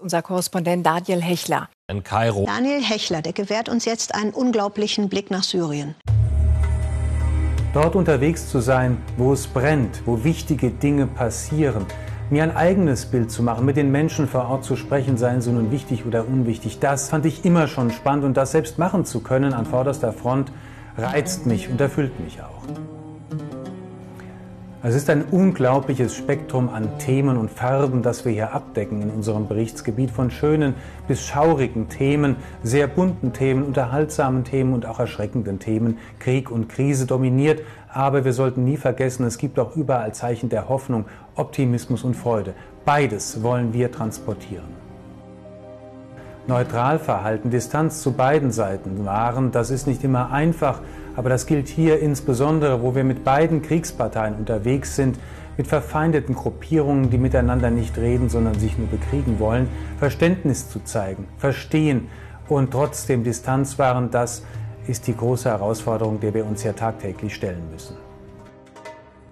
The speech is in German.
Unser Korrespondent Daniel Hechler. In Kairo. Daniel Hechler, der gewährt uns jetzt einen unglaublichen Blick nach Syrien. Dort unterwegs zu sein, wo es brennt, wo wichtige Dinge passieren, mir ein eigenes Bild zu machen, mit den Menschen vor Ort zu sprechen, seien sie nun wichtig oder unwichtig, das fand ich immer schon spannend und das selbst machen zu können an vorderster Front reizt mich und erfüllt mich auch. Es ist ein unglaubliches Spektrum an Themen und Farben, das wir hier abdecken in unserem Berichtsgebiet, von schönen bis schaurigen Themen, sehr bunten Themen, unterhaltsamen Themen und auch erschreckenden Themen. Krieg und Krise dominiert, aber wir sollten nie vergessen, es gibt auch überall Zeichen der Hoffnung, Optimismus und Freude. Beides wollen wir transportieren. Neutral verhalten, Distanz zu beiden Seiten wahren, das ist nicht immer einfach, aber das gilt hier insbesondere, wo wir mit beiden Kriegsparteien unterwegs sind, mit verfeindeten Gruppierungen, die miteinander nicht reden, sondern sich nur bekriegen wollen, Verständnis zu zeigen, verstehen und trotzdem Distanz wahren, das ist die große Herausforderung, der wir uns ja tagtäglich stellen müssen.